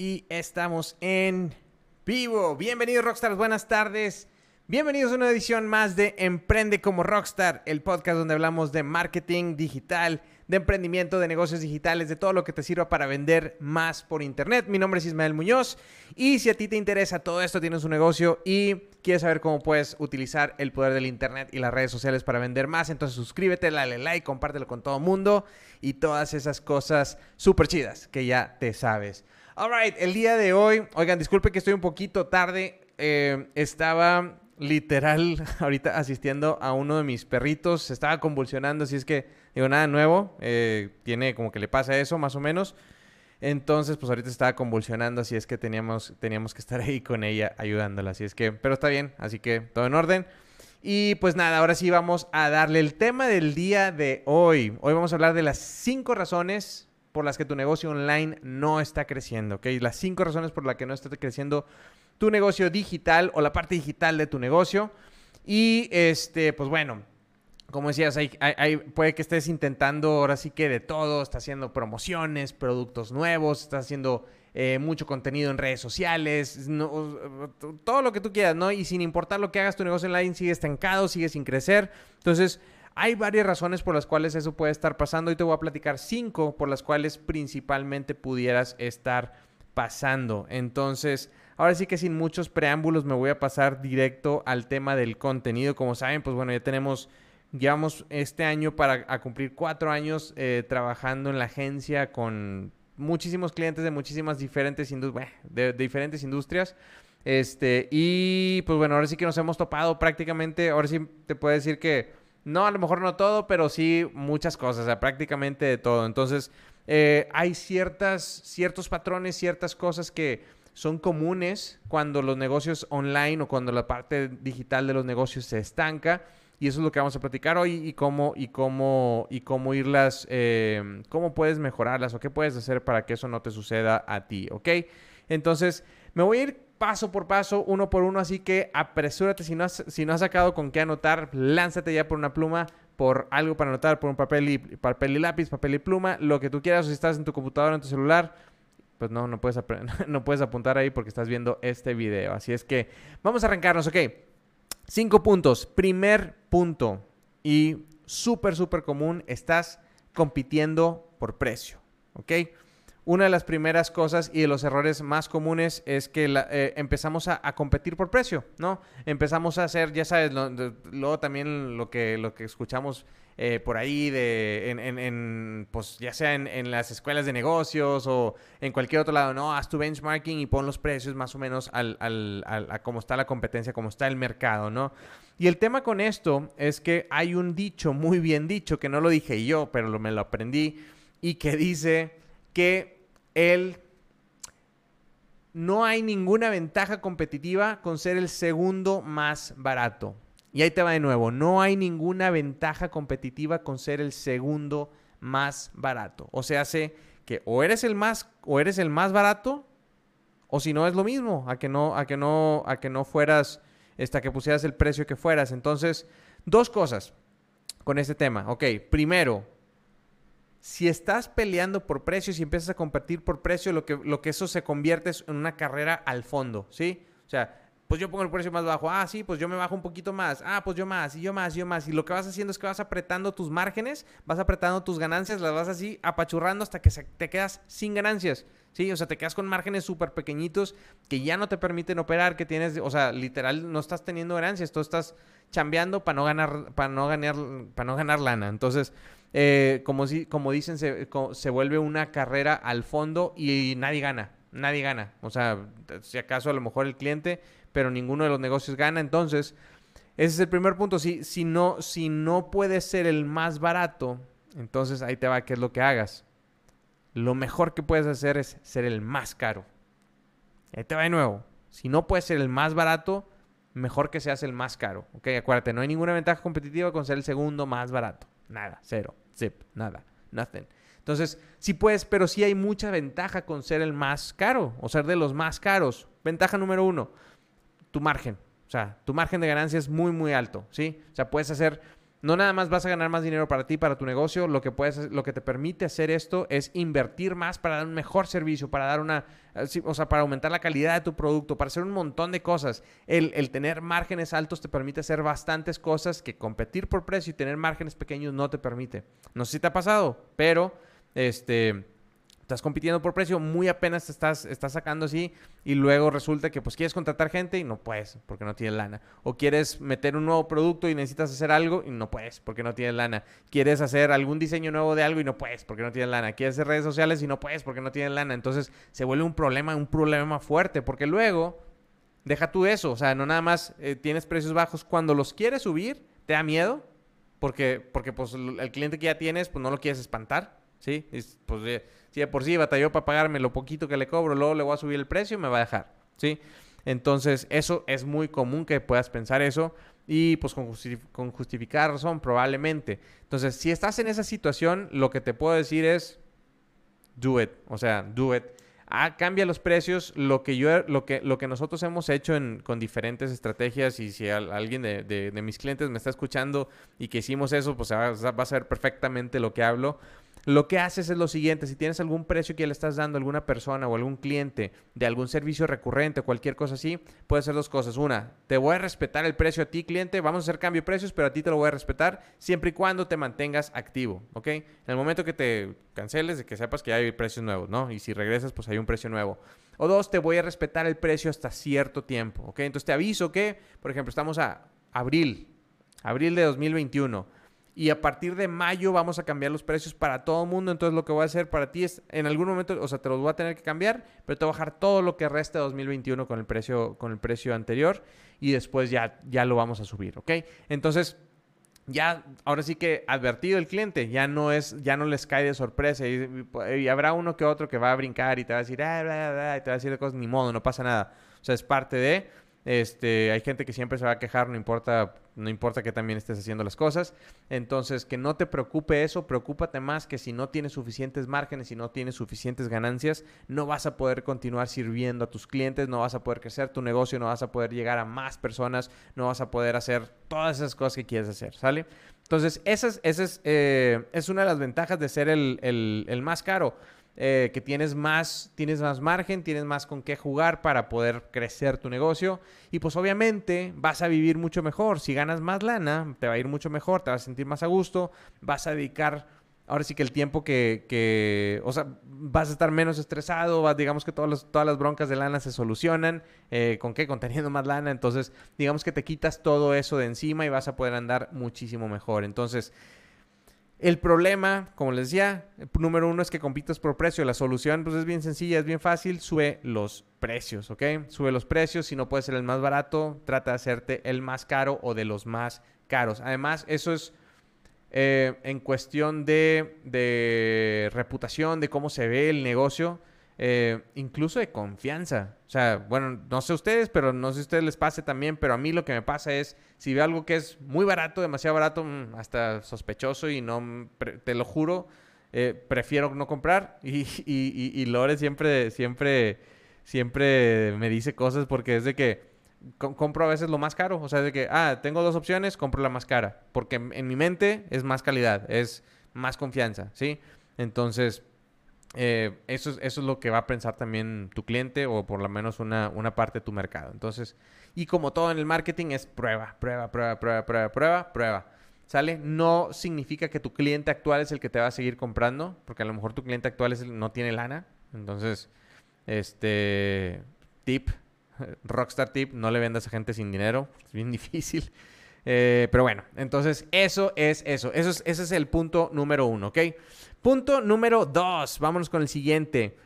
y estamos en vivo. Bienvenidos Rockstars, buenas tardes. Bienvenidos a una edición más de Emprende como Rockstar, el podcast donde hablamos de marketing digital, de emprendimiento, de negocios digitales, de todo lo que te sirva para vender más por internet. Mi nombre es Ismael Muñoz y si a ti te interesa todo esto, tienes un negocio y quieres saber cómo puedes utilizar el poder del internet y las redes sociales para vender más, entonces suscríbete, dale like, compártelo con todo el mundo y todas esas cosas súper chidas que ya te sabes. Alright, el día de hoy, oigan, disculpe que estoy un poquito tarde, eh, estaba literal ahorita asistiendo a uno de mis perritos, se estaba convulsionando, así es que digo, nada nuevo, eh, tiene como que le pasa eso más o menos. Entonces, pues ahorita estaba convulsionando, así es que teníamos, teníamos que estar ahí con ella ayudándola, así es que, pero está bien, así que todo en orden. Y pues nada, ahora sí vamos a darle el tema del día de hoy. Hoy vamos a hablar de las cinco razones por las que tu negocio online no está creciendo, ¿ok? Las cinco razones por las que no está creciendo tu negocio digital o la parte digital de tu negocio. Y este, pues bueno, como decías, hay, puede que estés intentando ahora sí que de todo, estás haciendo promociones, productos nuevos, estás haciendo eh, mucho contenido en redes sociales, todo lo que tú quieras, ¿no? Y sin importar lo que hagas, tu negocio online sigue estancado, sigue sin crecer. Entonces, hay varias razones por las cuales eso puede estar pasando y te voy a platicar cinco por las cuales principalmente pudieras estar pasando. Entonces, Ahora sí que sin muchos preámbulos me voy a pasar directo al tema del contenido. Como saben, pues bueno, ya tenemos, llevamos este año para cumplir cuatro años eh, trabajando en la agencia con muchísimos clientes de muchísimas diferentes, diferentes industrias. Este, y pues bueno, ahora sí que nos hemos topado prácticamente, ahora sí te puedo decir que no, a lo mejor no todo, pero sí muchas cosas, o sea, prácticamente de todo. Entonces, eh, hay ciertas, ciertos patrones, ciertas cosas que son comunes cuando los negocios online o cuando la parte digital de los negocios se estanca. Y eso es lo que vamos a platicar hoy y cómo, y cómo, y cómo irlas, eh, cómo puedes mejorarlas o qué puedes hacer para que eso no te suceda a ti, ¿ok? Entonces, me voy a ir paso por paso, uno por uno, así que apresúrate, si no has, si no has sacado con qué anotar, lánzate ya por una pluma, por algo para anotar, por un papel y, papel y lápiz, papel y pluma, lo que tú quieras, o si estás en tu computadora, en tu celular, pues no, no puedes, no puedes apuntar ahí porque estás viendo este video. Así es que vamos a arrancarnos, ok. Cinco puntos. Primer punto y súper, súper común, estás compitiendo por precio, ok. Una de las primeras cosas y de los errores más comunes es que eh, empezamos a, competir por precio, ¿no? Empezamos a hacer, ya sabes, luego también lo que, lo que escuchamos eh, por ahí, de, en, pues ya sea en, las escuelas de negocios o en cualquier otro lado, no, haz tu benchmarking y pon los precios más o menos al, al, a cómo está la competencia, cómo está el mercado, ¿no? Y el tema con esto es que hay un dicho muy bien dicho, que no lo dije yo, pero me lo aprendí, y que dice que el no hay ninguna ventaja competitiva con ser el segundo más barato. Y ahí te va de nuevo, no hay ninguna ventaja competitiva con ser el segundo más barato. O sea, hace que o eres el más o eres el más barato o si no es lo mismo, a que no a que no a que no fueras hasta que pusieras el precio que fueras. Entonces, dos cosas con este tema. Ok, primero, si estás peleando por precios y empiezas a competir por precio, lo que, lo que eso se convierte es en una carrera al fondo, ¿sí? O sea, pues yo pongo el precio más bajo. Ah, sí, pues yo me bajo un poquito más. Ah, pues yo más, y yo más, y yo más. Y lo que vas haciendo es que vas apretando tus márgenes, vas apretando tus ganancias, las vas así apachurrando hasta que te quedas sin ganancias. Sí, o sea, te quedas con márgenes súper pequeñitos que ya no te permiten operar, que tienes, o sea, literal no estás teniendo ganancias, tú estás chambeando para no ganar, para no ganar, para no ganar lana. Entonces, eh, como, como dicen, se, se vuelve una carrera al fondo y nadie gana, nadie gana. O sea, si acaso a lo mejor el cliente pero ninguno de los negocios gana. Entonces, ese es el primer punto. Si, si, no, si no puedes ser el más barato, entonces ahí te va qué es lo que hagas. Lo mejor que puedes hacer es ser el más caro. Ahí te va de nuevo. Si no puedes ser el más barato, mejor que seas el más caro. Ok, acuérdate, no hay ninguna ventaja competitiva con ser el segundo más barato. Nada, cero, zip, nada, nothing. Entonces, sí puedes, pero sí hay mucha ventaja con ser el más caro o ser de los más caros. Ventaja número uno, tu margen. O sea, tu margen de ganancia es muy, muy alto, ¿sí? O sea, puedes hacer no nada más vas a ganar más dinero para ti, para tu negocio, lo que, puedes, lo que te permite hacer esto es invertir más para dar un mejor servicio, para dar una, eh, o sea, para aumentar la calidad de tu producto, para hacer un montón de cosas. El, el tener márgenes altos te permite hacer bastantes cosas que competir por precio y tener márgenes pequeños no te permite. No sé si te ha pasado, pero este estás compitiendo por precio, muy apenas te estás, estás sacando así y luego resulta que pues quieres contratar gente y no puedes porque no tienes lana. O quieres meter un nuevo producto y necesitas hacer algo y no puedes porque no tienes lana. Quieres hacer algún diseño nuevo de algo y no puedes porque no tienes lana. Quieres hacer redes sociales y no puedes porque no tienes lana. Entonces se vuelve un problema, un problema fuerte porque luego deja tú eso. O sea, no nada más eh, tienes precios bajos. Cuando los quieres subir, te da miedo porque, porque pues el cliente que ya tienes pues no lo quieres espantar. ¿Sí? pues si de por sí batalló para pagarme lo poquito que le cobro, luego le voy a subir el precio y me va a dejar, ¿sí? Entonces, eso es muy común que puedas pensar eso y pues con, con justificar razón probablemente. Entonces, si estás en esa situación, lo que te puedo decir es do it, o sea, do it. Ah, cambia los precios. Lo que yo, lo que, lo que nosotros hemos hecho con diferentes estrategias, y si alguien de, de, mis clientes me está escuchando y que hicimos eso, pues va, va a saber perfectamente lo que hablo. Lo que haces es lo siguiente, si tienes algún precio que le estás dando a alguna persona o algún cliente de algún servicio recurrente o cualquier cosa así, puede ser dos cosas. Una, te voy a respetar el precio a ti, cliente, vamos a hacer cambio de precios, pero a ti te lo voy a respetar siempre y cuando te mantengas activo, ¿ok? En el momento que te canceles, de que sepas que hay precios nuevos, ¿no? Y si regresas, pues hay un precio nuevo. O dos, te voy a respetar el precio hasta cierto tiempo, ¿ok? Entonces te aviso que, por ejemplo, estamos a abril, abril de 2021 y a partir de mayo vamos a cambiar los precios para todo el mundo. Entonces lo que voy a hacer para ti es, en algún momento, o sea, te los voy a tener que cambiar, pero te voy a bajar todo lo que resta de 2021 con el precio, con el precio anterior y después ya, ya lo vamos a subir, ¿ok? Entonces, ya, ahora sí que advertido el cliente, ya no es, ya no les cae de sorpresa y, habrá uno que otro que va a brincar y te va a decir, ah, y te va a decir de cosas, ni modo, no pasa nada. O sea, es parte de, este, hay gente que siempre se va a quejar, no importa, no importa que también estés haciendo las cosas. Entonces, que no te preocupe eso, preocúpate más que si no tienes suficientes márgenes, si no tienes suficientes ganancias, no vas a poder continuar sirviendo a tus clientes, no vas a poder crecer tu negocio, no vas a poder llegar a más personas, no vas a poder hacer todas esas cosas que quieres hacer, ¿sale? Entonces, esa es, es, eh, es una de las ventajas de ser el más caro. Eh, que tienes más, tienes más margen, tienes más con qué jugar para poder crecer tu negocio y pues obviamente vas a vivir mucho mejor. Si ganas más lana, te va a ir mucho mejor, te vas a sentir más a gusto, vas a dedicar ahora sí que el tiempo que, o sea, vas a estar menos estresado, digamos que todas, todas las broncas de lana se solucionan, eh, ¿con qué? Con teniendo más lana, entonces digamos que te quitas todo eso de encima y vas a poder andar muchísimo mejor. Entonces, el problema, como les decía, número uno es que compitas por precio. La solución pues es bien sencilla, es bien fácil. Sube los precios, ¿ok? Sube los precios. Si no puede ser el más barato, trata de hacerte el más caro o de los más caros. Además, eso es eh, en cuestión de reputación, de cómo se ve el negocio. Eh, incluso de confianza. O sea, bueno, no sé ustedes, pero no sé si a ustedes les pase también, pero a mí lo que me pasa es, si veo algo que es muy barato, demasiado barato, mm, hasta sospechoso y no, te lo juro, eh, prefiero no comprar. Y, y, Lore siempre, siempre, siempre me dice cosas porque es de que compro a veces lo más caro. O sea, de que, ah, tengo dos opciones, compro la más cara. Porque en mi mente es más calidad, es más confianza, ¿sí? Entonces, eh, eso, es, eso es lo que va a pensar también tu cliente o por lo menos una, una, parte de tu mercado. Entonces, y como todo en el marketing es prueba, prueba, prueba, prueba, prueba, prueba, prueba. ¿Sale? No significa que tu cliente actual es el que te va a seguir comprando, porque a lo mejor tu cliente actual es no tiene lana. Entonces, este tip, rockstar tip, no le vendas a gente sin dinero, es bien difícil. Eh, pero bueno, entonces eso es eso. eso es, ese es el punto número uno, ¿ok? Punto número dos, vámonos con el siguiente.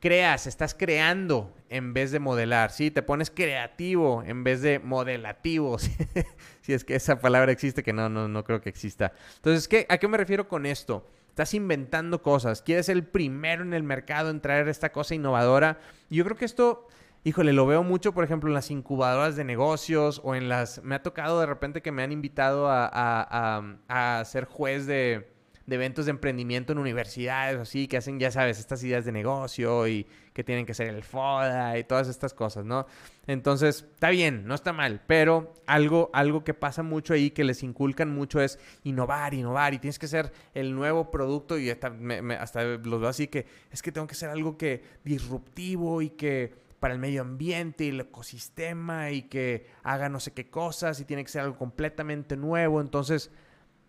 Creas, estás creando en vez de modelar, ¿sí? Te pones creativo en vez de modelativo, si es que esa palabra existe, que no, no, no creo que exista. Entonces, ¿qué, ¿a qué me refiero con esto? Estás inventando cosas, quieres ser el primero en el mercado en traer esta cosa innovadora. Yo creo que esto, híjole, lo veo mucho, por ejemplo, en las incubadoras de negocios o en las... Me ha tocado de repente que me han invitado a, a ser juez de de eventos de emprendimiento en universidades, así, que hacen, ya sabes, estas ideas de negocio y que tienen que ser el FODA y todas estas cosas, ¿no? Entonces, está bien, no está mal, pero algo, algo que pasa mucho ahí, que les inculcan mucho es innovar, innovar, y tienes que ser el nuevo producto, y hasta, hasta los veo así que es que tengo que ser algo que disruptivo y que para el medio ambiente y el ecosistema y que haga no sé qué cosas y tiene que ser algo completamente nuevo, entonces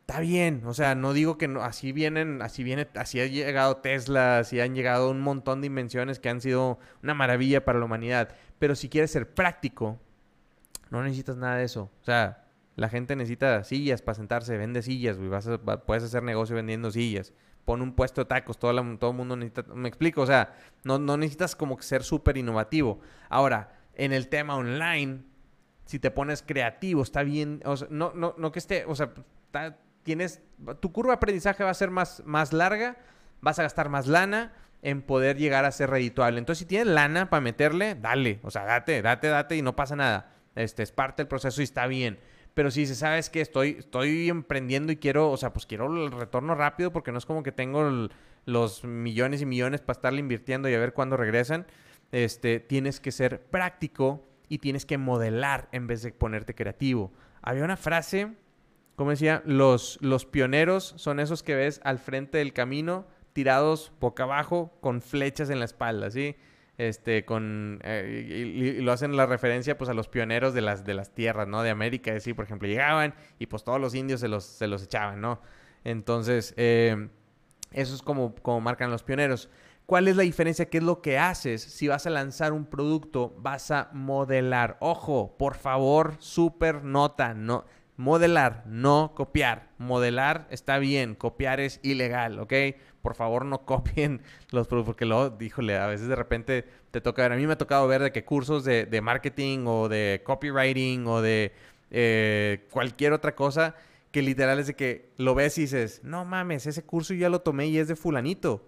está bien, o sea, no digo que así vienen, así viene, así ha llegado Tesla, así han llegado un montón de invenciones que han sido una maravilla para la humanidad, pero si quieres ser práctico, no necesitas nada de eso, o sea, la gente necesita sillas para sentarse, vende sillas, güey, vas puedes hacer negocio vendiendo sillas, pon un puesto de tacos, todo, todo el mundo necesita, me explico, o sea, no, no necesitas como que ser súper innovativo. Ahora, en el tema online, si te pones creativo, está bien, o sea, no, no, no que esté, o sea, tienes, tu curva de aprendizaje va a ser más, más larga, vas a gastar más lana en poder llegar a ser redituable. Entonces, si tienes lana para meterle, dale, o sea, date, date, date y no pasa nada. Este es parte del proceso y está bien. Pero si se sabes que estoy, estoy emprendiendo y quiero, o sea, pues quiero el retorno rápido porque no es como que tengo los millones y millones para estarle invirtiendo y a ver cuándo regresan. Este, tienes que ser práctico y tienes que modelar en vez de ponerte creativo. Había una frase como decía, los, los pioneros son esos que ves al frente del camino, tirados boca abajo, con flechas en la espalda, ¿sí? Este, con, eh, y, lo hacen la referencia, pues, a los pioneros de las, de las tierras, ¿no? De América, ¿sí? Por ejemplo, llegaban y, pues, todos los indios se los, se los echaban, ¿no? Entonces, eh, eso es como, como marcan los pioneros. ¿Cuál es la diferencia? ¿Qué es lo que haces? Si vas a lanzar un producto, vas a modelar. Ojo, por favor, súper nota, no Modelar, no copiar. Modelar está bien, copiar es ilegal, ¿ok? Por favor, no copien los productos, porque luego, díjole, a veces de repente te toca ver. A mí me ha tocado ver de que cursos de, marketing o de copywriting o de eh, cualquier otra cosa que literal es de que lo ves y dices, no mames, ese curso ya lo tomé y es de fulanito.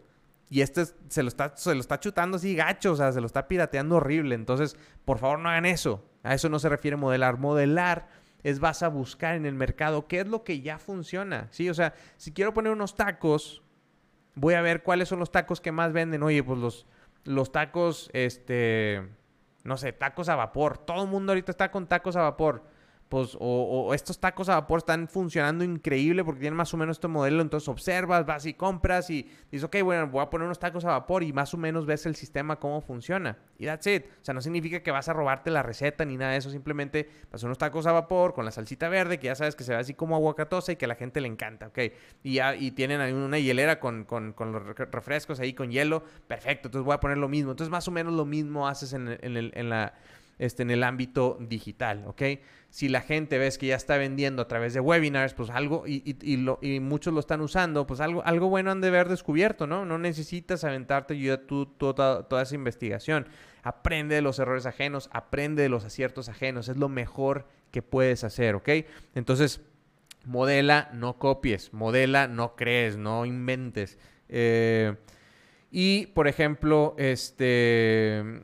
Y este se, lo está, se lo está chutando así gacho, o sea, se lo está pirateando horrible. Entonces, por favor, no hagan eso. A eso no se refiere modelar. Modelar es vas a buscar en el mercado qué es lo que ya funciona, ¿sí? O sea, si quiero poner unos tacos, voy a ver cuáles son los tacos que más venden. Oye, pues los, los tacos, este, no sé, tacos a vapor. Todo el mundo ahorita está con tacos a vapor pues, o, estos tacos a vapor están funcionando increíble porque tienen más o menos este modelo, entonces observas, vas y compras y dices, ok, bueno, voy a poner unos tacos a vapor y más o menos ves el sistema cómo funciona. Y that's it. O sea, no significa que vas a robarte la receta ni nada de eso, simplemente vas unos tacos a vapor con la salsita verde, que ya sabes que se ve así como aguacatosa y que a la gente le encanta, ok. Y, ya, y tienen ahí una hielera con, con, los refrescos ahí con hielo, perfecto, entonces voy a poner lo mismo. Entonces más o menos lo mismo haces en, en, en la este, en el ámbito digital, ¿ok? Si la gente ves que ya está vendiendo a través de webinars, pues algo, y, y, muchos lo están usando, pues algo, algo bueno han de haber descubierto, ¿no? No necesitas aventarte yo toda, toda esa investigación. Aprende de los errores ajenos, aprende de los aciertos ajenos, es lo mejor que puedes hacer, ¿ok? Entonces, modela, no copies, modela, no crees, no inventes. Eh, y, por ejemplo, este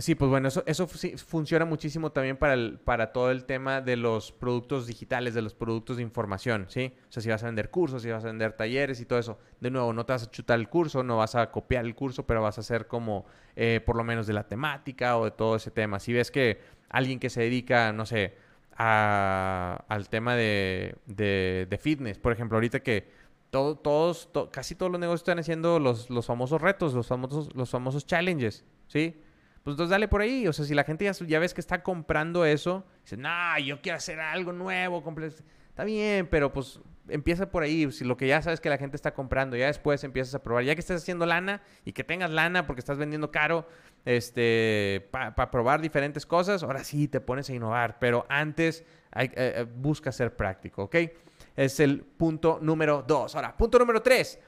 Sí, pues bueno, eso, eso funciona muchísimo también para, el, para todo el tema de los productos digitales, de los productos de información, ¿sí? O sea, si vas a vender cursos, si vas a vender talleres y todo eso. De nuevo, no te vas a chutar el curso, no vas a copiar el curso, pero vas a hacer como eh, por lo menos de la temática o de todo ese tema. Si ves que alguien que se dedica, no sé, al tema de, de, fitness, por ejemplo, ahorita que todo, todos, casi todos los negocios están haciendo los, los famosos retos, los famosos, los famosos challenges, ¿sí? Pues dale por ahí. O sea, si la gente ya, ves que está comprando eso, dice, no, yo quiero hacer algo nuevo, está bien, pero pues empieza por ahí. Si lo que ya sabes que la gente está comprando, ya después empiezas a probar. Ya que estés haciendo lana y que tengas lana porque estás vendiendo caro, este, para probar diferentes cosas, ahora sí te pones a innovar. Pero antes eh, eh, busca ser práctico, ¿ok? Es el punto número dos. Ahora, punto número tres.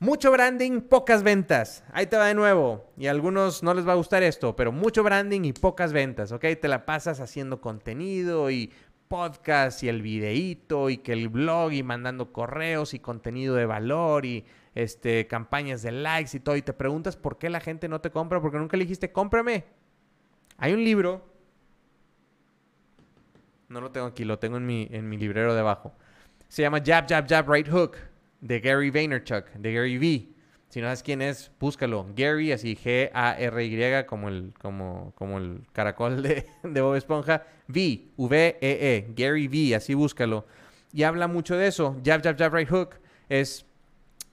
Mucho branding, pocas ventas. Ahí te va de nuevo. Y a algunos no les va a gustar esto, pero mucho branding y pocas ventas, ¿ok? Te la pasas haciendo contenido y podcast y el videíto y que el blog y mandando correos y contenido de valor y este, campañas de likes y todo. Y te preguntas por qué la gente no te compra, porque nunca le dijiste, cómprame. Hay un libro. No lo tengo aquí, lo tengo en mi, en mi librero debajo. Se llama Jab, Jab, Jab, Right Hook de Gary Vaynerchuk, de Gary V. Si no sabes quién es, búscalo. Gary, así G-A-R-Y, como el, como, como el caracol de, de Bob Esponja. V, V-E-E, Gary V, así búscalo. Y habla mucho de eso. Jab, jab, jab, right hook es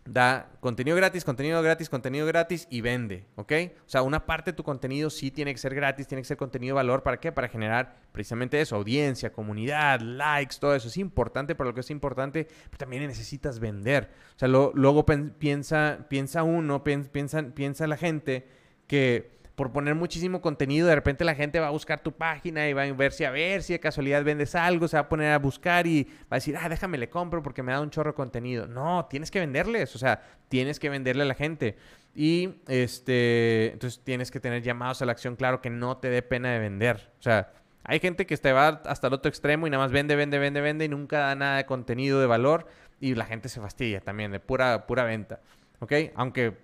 da contenido gratis, contenido gratis, contenido gratis y vende, ¿ok? O sea, una parte de tu contenido sí tiene que ser gratis, tiene que ser contenido de valor. ¿Para qué? Para generar precisamente eso, audiencia, comunidad, likes, todo eso. Es importante para lo que es importante, pero también necesitas vender. O sea, luego piensa, piensa uno, piensa la gente que por poner muchísimo contenido, de repente la gente va a buscar tu página y va a ver si a ver si de casualidad vendes algo, se va a poner a buscar y va a decir, ah, déjame le compro porque me da un chorro de contenido. No, tienes que venderles, o sea, tienes que venderle a la gente. Y este, entonces tienes que tener llamados a la acción, claro, que no te dé pena de vender. O sea, hay gente que te va hasta el otro extremo y nada más vende, vende, vende, vende y nunca da nada de contenido de valor y la gente se fastidia también de pura, pura venta. ¿Ok? Aunque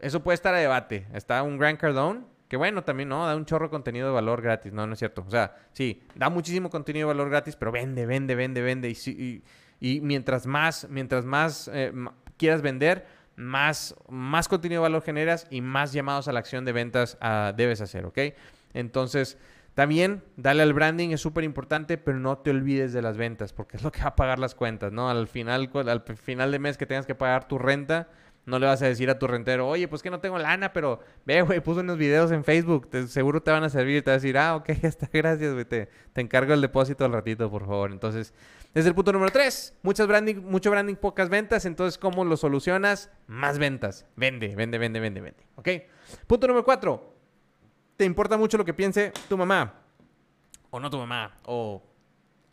eso puede estar a debate. Está un Grant Cardone, que bueno, también, ¿no? Da un chorro de contenido de valor gratis, ¿no? No es cierto. O sea, sí, da muchísimo contenido de valor gratis, pero vende, vende, vende, vende. Y, y, mientras más, mientras más eh, quieras vender, más, más contenido de valor generas y más llamados a la acción de ventas ah, debes hacer, ¿ok? Entonces, también dale al branding, es súper importante, pero no te olvides de las ventas, porque es lo que va a pagar las cuentas, ¿no? Al final, al final de mes que tengas que pagar tu renta, no le vas a decir a tu rentero, oye, pues que no tengo lana, pero ve, güey, puse unos videos en Facebook, seguro te van a servir. Te vas a decir, ah, ok, está, gracias, güey, te, encargo el depósito al ratito, por favor. Entonces, desde el punto número tres, muchas branding, mucho branding, pocas ventas. Entonces, ¿cómo lo solucionas? Más ventas. Vende, vende, vende, vende, vende. ¿Ok? Punto número cuatro, te importa mucho lo que piense tu mamá, o no tu mamá, o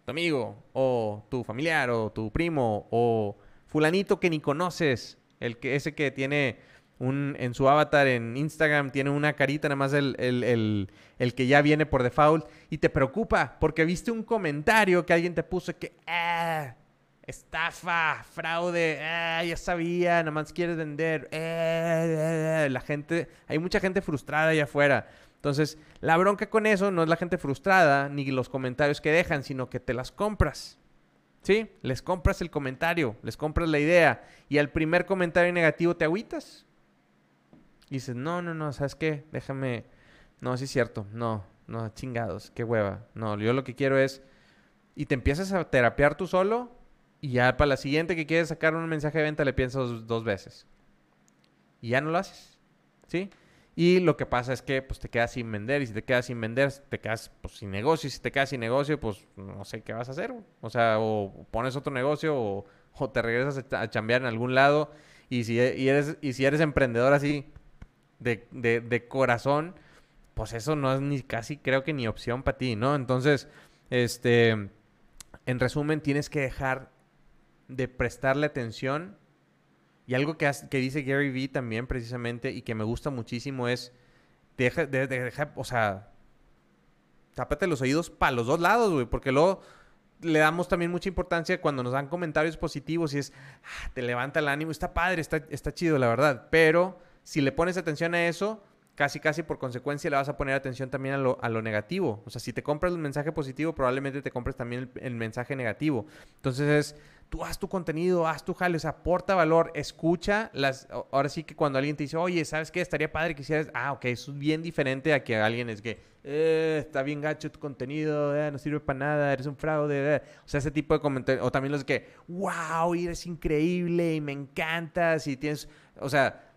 tu amigo, o tu familiar, o tu primo, o fulanito que ni conoces el que, ese que tiene un, en su avatar en Instagram, tiene una carita, nada más el, el, que ya viene por default, y te preocupa porque viste un comentario que alguien te puso que, ah, estafa, fraude, ah, ya sabía, nada más quieres vender, eh, la gente, hay mucha gente frustrada allá afuera. Entonces, la bronca con eso no es la gente frustrada ni los comentarios que dejan, sino que te las compras. ¿Sí? Les compras el comentario, les compras la idea y al primer comentario negativo te agüitas. Y dices, no, no, no, ¿sabes qué? Déjame... No, sí es cierto. No, no, chingados, qué hueva. No, yo lo que quiero es... Y te empiezas a terapiar tú solo y ya para la siguiente que quieres sacar un mensaje de venta le piensas dos veces. Y ya no lo haces. ¿Sí? Y lo que pasa es que pues te quedas sin vender y si te quedas sin vender, te quedas pues, sin negocio y si te quedas sin negocio, pues no sé qué vas a hacer. O sea, o pones otro negocio o, te regresas a chambear en algún lado y si, y eres, y si eres emprendedor así de, de, corazón, pues eso no es ni casi creo que ni opción para ti, ¿no? Entonces, este, en resumen, tienes que dejar de prestarle atención y algo que, que dice Gary Vee también precisamente y que me gusta muchísimo es, deja, de, o sea, tápate los oídos para los dos lados, güey, porque luego le damos también mucha importancia cuando nos dan comentarios positivos y es, ah, te levanta el ánimo, está padre, está, está chido, la verdad, pero si le pones atención a eso, casi casi por consecuencia le vas a poner atención también a lo, a lo negativo. O sea, si te compras el mensaje positivo, probablemente te compres también el mensaje negativo. Entonces es tú haz tu contenido, haz tu jale, aporta valor, escucha las... Ahora sí que cuando alguien te dice, oye, ¿sabes qué? Estaría padre que hicieras... Ah, ok, eso es bien diferente a que alguien es que, eh, está bien gacho tu contenido, eh, no sirve para nada, eres un fraude. Eh". O sea, ese tipo de comentarios. O también los que, wow, eres increíble y me encantas y tienes... O sea,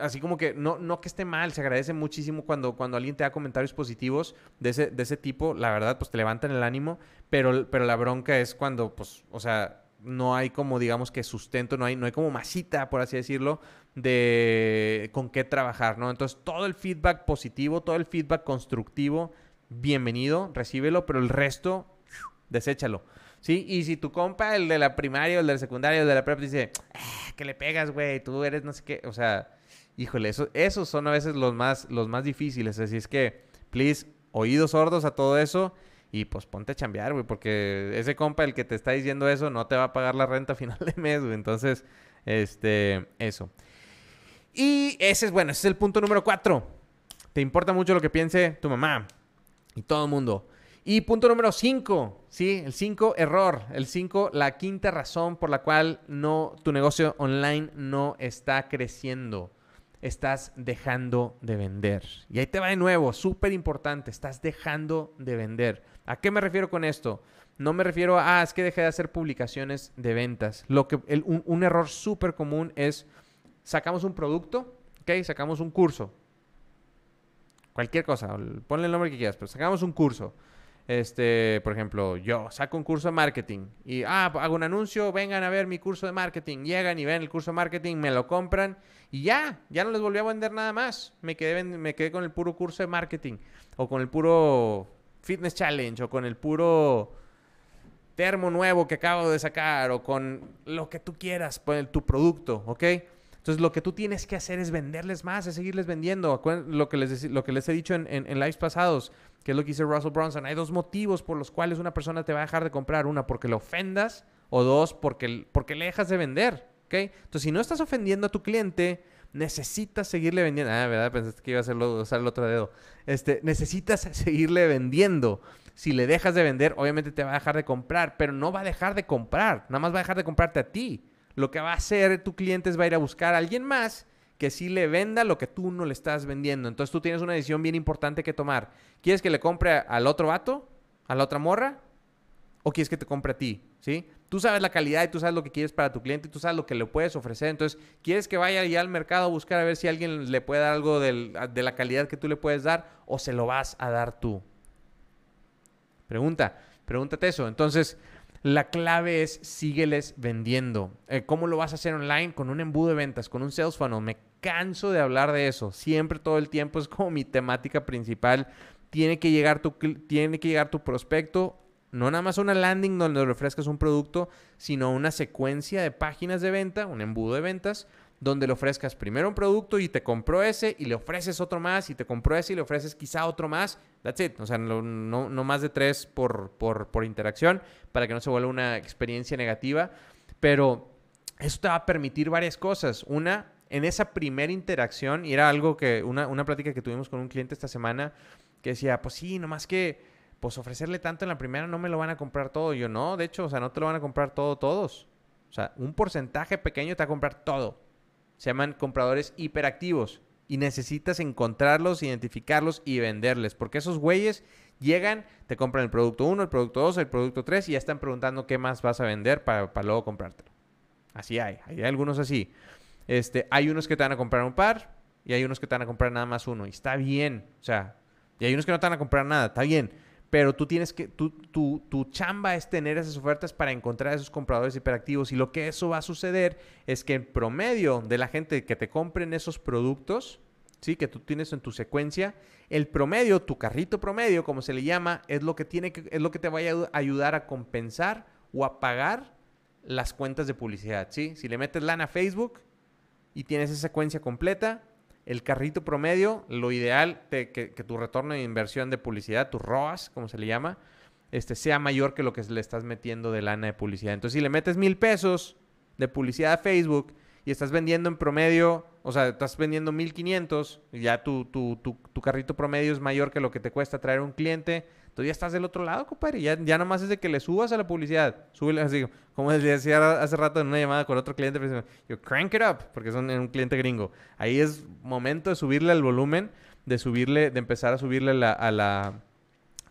así como que no, no que esté mal, se agradece muchísimo cuando, cuando alguien te da comentarios positivos de ese, de ese tipo, la verdad, pues te levantan el ánimo, pero, pero la bronca es cuando, pues, o sea, no hay como, digamos que sustento, no hay, no hay como masita, por así decirlo, de con qué trabajar, ¿no? Entonces, todo el feedback positivo, todo el feedback constructivo, bienvenido, recíbelo, pero el resto, deséchalo. ¿Sí? Y si tu compa, el de la primaria, el de la secundaria, el de la prepa, dice, ah, que le pegas, güey, tú eres no sé qué, o sea, híjole, eso, esos son a veces los más, los más difíciles, así es que, please, oídos sordos a todo eso y pues ponte a chambear, güey, porque ese compa, el que te está diciendo eso, no te va a pagar la renta a final de mes, güey. Entonces, este, eso. Y ese es, bueno, ese es el punto número cuatro. Te importa mucho lo que piense tu mamá y todo el mundo. Y punto número 5, ¿sí? El 5, error. El 5, la quinta razón por la cual no, tu negocio online no está creciendo. Estás dejando de vender. Y ahí te va de nuevo, súper importante, estás dejando de vender. ¿A qué me refiero con esto? No me refiero a, ah, es que dejé de hacer publicaciones de ventas. Lo que, un, error súper común es, sacamos un producto, ¿ok? Sacamos un curso. Cualquier cosa, ponle el nombre que quieras, pero sacamos un curso este, por ejemplo, yo saco un curso de marketing y ah, hago un anuncio, vengan a ver mi curso de marketing, llegan y ven el curso de marketing, me lo compran y ya, ya no les volví a vender nada más. Me quedé, me quedé con el puro curso de marketing o con el puro fitness challenge o con el puro termo nuevo que acabo de sacar o con lo que tú quieras, pues, tu producto, ¿ok? Entonces, lo que tú tienes que hacer es venderles más, es seguirles vendiendo. Lo que les, lo que les he dicho en, en, lives pasados, que es lo que dice Russell Bronson. Hay dos motivos por los cuales una persona te va a dejar de comprar. Una, porque le ofendas, o dos, porque, porque le dejas de vender. ¿ok? Entonces, si no estás ofendiendo a tu cliente, necesitas seguirle vendiendo. Ah, ¿verdad? Pensaste que iba a hacerlo, usar el otro dedo. Este, necesitas seguirle vendiendo. Si le dejas de vender, obviamente te va a dejar de comprar, pero no va a dejar de comprar. Nada más va a dejar de comprarte a ti lo que va a hacer tu cliente es va a ir a buscar a alguien más que sí le venda lo que tú no le estás vendiendo. Entonces tú tienes una decisión bien importante que tomar. ¿Quieres que le compre al otro vato? ¿A la otra morra? ¿O quieres que te compre a ti? ¿Sí? Tú sabes la calidad y tú sabes lo que quieres para tu cliente y tú sabes lo que le puedes ofrecer. Entonces, ¿quieres que vaya ya al mercado a buscar a ver si alguien le puede dar algo de la calidad que tú le puedes dar o se lo vas a dar tú? Pregunta, pregúntate eso. Entonces, la clave es sígueles vendiendo. Eh, ¿Cómo lo vas a hacer online? Con un embudo de ventas, con un sales funnel. Me canso de hablar de eso. Siempre, todo el tiempo es como mi temática principal. Tiene que llegar tu, tiene que llegar tu prospecto no nada más una landing donde le ofrezcas un producto, sino una secuencia de páginas de venta, un embudo de ventas, donde le ofrezcas primero un producto y te compró ese y le ofreces otro más y te compró ese y le ofreces quizá otro más. That's it. O sea, no, no, más de tres por, por, por, interacción para que no se vuelva una experiencia negativa. Pero eso te va a permitir varias cosas. Una, en esa primera interacción, y era algo que, una, una plática que tuvimos con un cliente esta semana, que decía, pues sí, nomás que, pues ofrecerle tanto en la primera no me lo van a comprar todo. Yo, no, de hecho, o sea, no te lo van a comprar todo todos. O sea, un porcentaje pequeño te va a comprar todo. Se llaman compradores hiperactivos. Y necesitas encontrarlos, identificarlos y venderles. Porque esos güeyes llegan, te compran el producto 1, el producto 2, el producto 3 y ya están preguntando qué más vas a vender para, luego comprártelo. Así hay. Hay algunos así. Este, hay unos que te van a comprar un par y hay unos que te van a comprar nada más uno. Y está bien. O sea, y hay unos que no te van a comprar nada. Está bien pero tú tienes que, tu, tu, chamba es tener esas ofertas para encontrar esos compradores hiperactivos y lo que eso va a suceder es que en promedio de la gente que te compren esos productos, ¿sí? que tú tienes en tu secuencia, el promedio, tu carrito promedio, como se le llama, es lo que, tiene es lo que te va a ayudar a compensar o a pagar las cuentas de publicidad. ¿sí? Si le metes lana a Facebook y tienes esa secuencia completa, el carrito promedio, lo ideal que, que, tu retorno de inversión de publicidad, tu ROAS, como se le llama, este, sea mayor que lo que le estás metiendo de lana de publicidad. Entonces, si le metes mil pesos de publicidad a Facebook y estás vendiendo en promedio, o sea, estás vendiendo 1500, ya tu, tu, tu, tu carrito promedio es mayor que lo que te cuesta traer un cliente, tú ya estás del otro lado, compadre. Ya, ya nomás es de que le subas a la publicidad. Súbele así, como les decía hace rato en una llamada con otro cliente, pues, yo crank it up, porque son un cliente gringo. Ahí es momento de subirle el volumen, de subirle, de empezar a subirle a la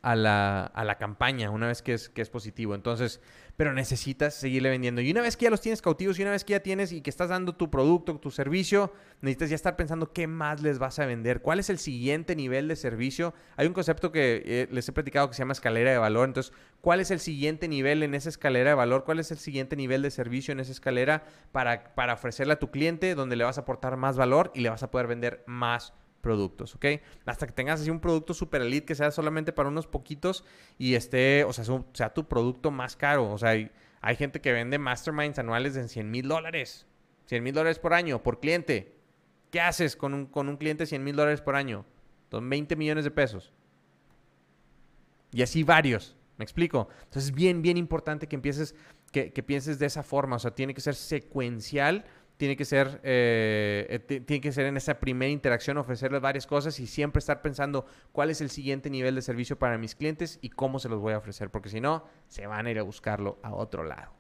a la, a la campaña una vez que es, que es positivo. Entonces, pero necesitas seguirle vendiendo. Y una vez que ya los tienes cautivos y una vez que ya tienes y que estás dando tu producto, tu servicio, necesitas ya estar pensando qué más les vas a vender, cuál es el siguiente nivel de servicio. Hay un concepto que eh, les he platicado que se llama escalera de valor. Entonces, ¿cuál es el siguiente nivel en esa escalera de valor? ¿Cuál es el siguiente nivel de servicio en esa escalera para, para ofrecerle a tu cliente donde le vas a aportar más valor y le vas a poder vender más productos, ¿ok? Hasta que tengas así un producto super elite que sea solamente para unos poquitos y esté, o sea, sea tu producto más caro. O sea, hay, gente que vende masterminds anuales en 100 mil dólares. 100 mil dólares por año, por cliente. ¿Qué haces con un, con un cliente 100 mil dólares por año? Son 20 millones de pesos. Y así varios. ¿Me explico? Entonces es bien, bien importante que empieces, que, que pienses de esa forma. O sea, tiene que ser secuencial tiene que ser, eh, eh, tiene que ser en esa primera interacción, ofrecerles varias cosas y siempre estar pensando cuál es el siguiente nivel de servicio para mis clientes y cómo se los voy a ofrecer, porque si no, se van a ir a buscarlo a otro lado.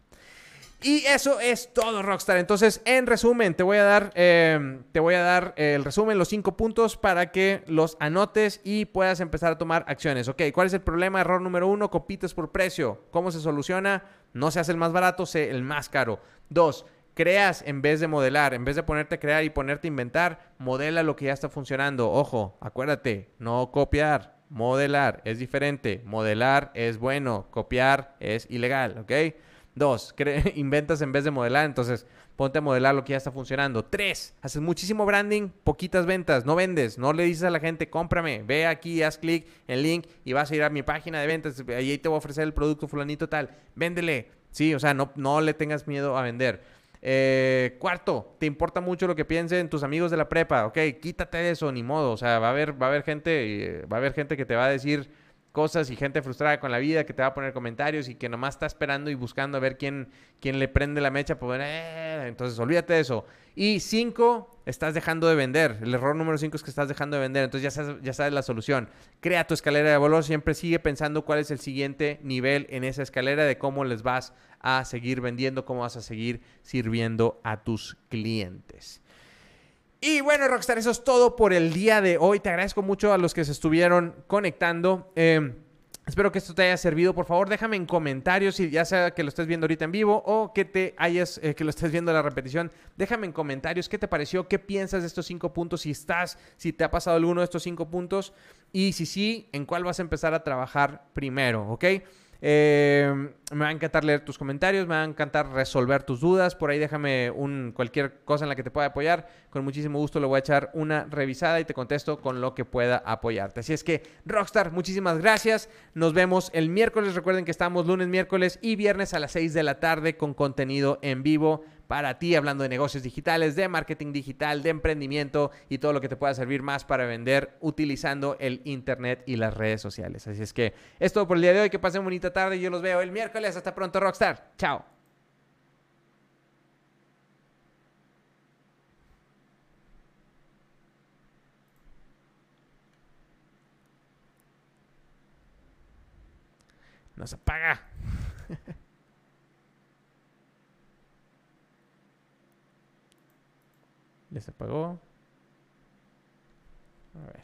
Y eso es todo, Rockstar. Entonces, en resumen, te voy a dar, eh, te voy a dar el resumen, los cinco puntos para que los anotes y puedas empezar a tomar acciones. Ok, ¿cuál es el problema? Error número uno, compites por precio. ¿Cómo se soluciona? No se hace el más barato, sé el más caro. Dos, creas en vez de modelar, en vez de ponerte a crear y ponerte a inventar, modela lo que ya está funcionando. Ojo, acuérdate, no copiar, modelar es diferente. Modelar es bueno, copiar es ilegal, ¿ok? Dos, inventas en vez de modelar, entonces ponte a modelar lo que ya está funcionando. Tres, haces muchísimo branding, poquitas ventas, no vendes, no le dices a la gente, cómprame, ve aquí, haz clic en link y vas a ir a mi página de ventas, ahí te voy a ofrecer el producto fulanito tal, véndele. Sí, o sea, no, no le tengas miedo a vender. Eh, cuarto, te importa mucho lo que piensen tus amigos de la prepa, ok, quítate de eso, ni modo, o sea, va a haber, va a haber gente, eh, va a haber gente que te va a decir cosas y gente frustrada con la vida que te va a poner comentarios y que nomás está esperando y buscando a ver quién, quién le prende la mecha. Pues, entonces, olvídate de eso. Y cinco, estás dejando de vender. El error número cinco es que estás dejando de vender. Entonces, ya sabes, ya sabes la solución. Crea tu escalera de valor. Siempre sigue pensando cuál es el siguiente nivel en esa escalera de cómo les vas a seguir vendiendo, cómo vas a seguir sirviendo a tus clientes. Y bueno, Rockstar, eso es todo por el día de hoy. Te agradezco mucho a los que se estuvieron conectando. Em, espero que esto te haya servido. Por favor, déjame en comentarios, si ya sea que lo estés viendo ahorita en vivo o que te hayas, eh, que lo estés viendo en la repetición. Déjame en comentarios qué te pareció, qué piensas de estos cinco puntos, si estás, si te ha pasado alguno de estos cinco puntos y si sí, en cuál vas a empezar a trabajar primero, ¿ok? Eh, me va a encantar leer tus comentarios, me va a encantar resolver tus dudas. Por ahí déjame un, cualquier cosa en la que te pueda apoyar. Con muchísimo gusto le voy a echar una revisada y te contesto con lo que pueda apoyarte. Así es que, Rockstar, muchísimas gracias. Nos vemos el miércoles. Recuerden que estamos lunes, miércoles y viernes a las 6 de la tarde con contenido en vivo para ti, hablando de negocios digitales, de marketing digital, de emprendimiento y todo lo que te pueda servir más para vender utilizando el Internet y las redes sociales. Así es que es todo por el día de hoy. Que pasen bonita tarde. Yo los veo el miércoles. Hasta pronto, Rockstar. Chao. No se apaga. Ya se apagó. A ver.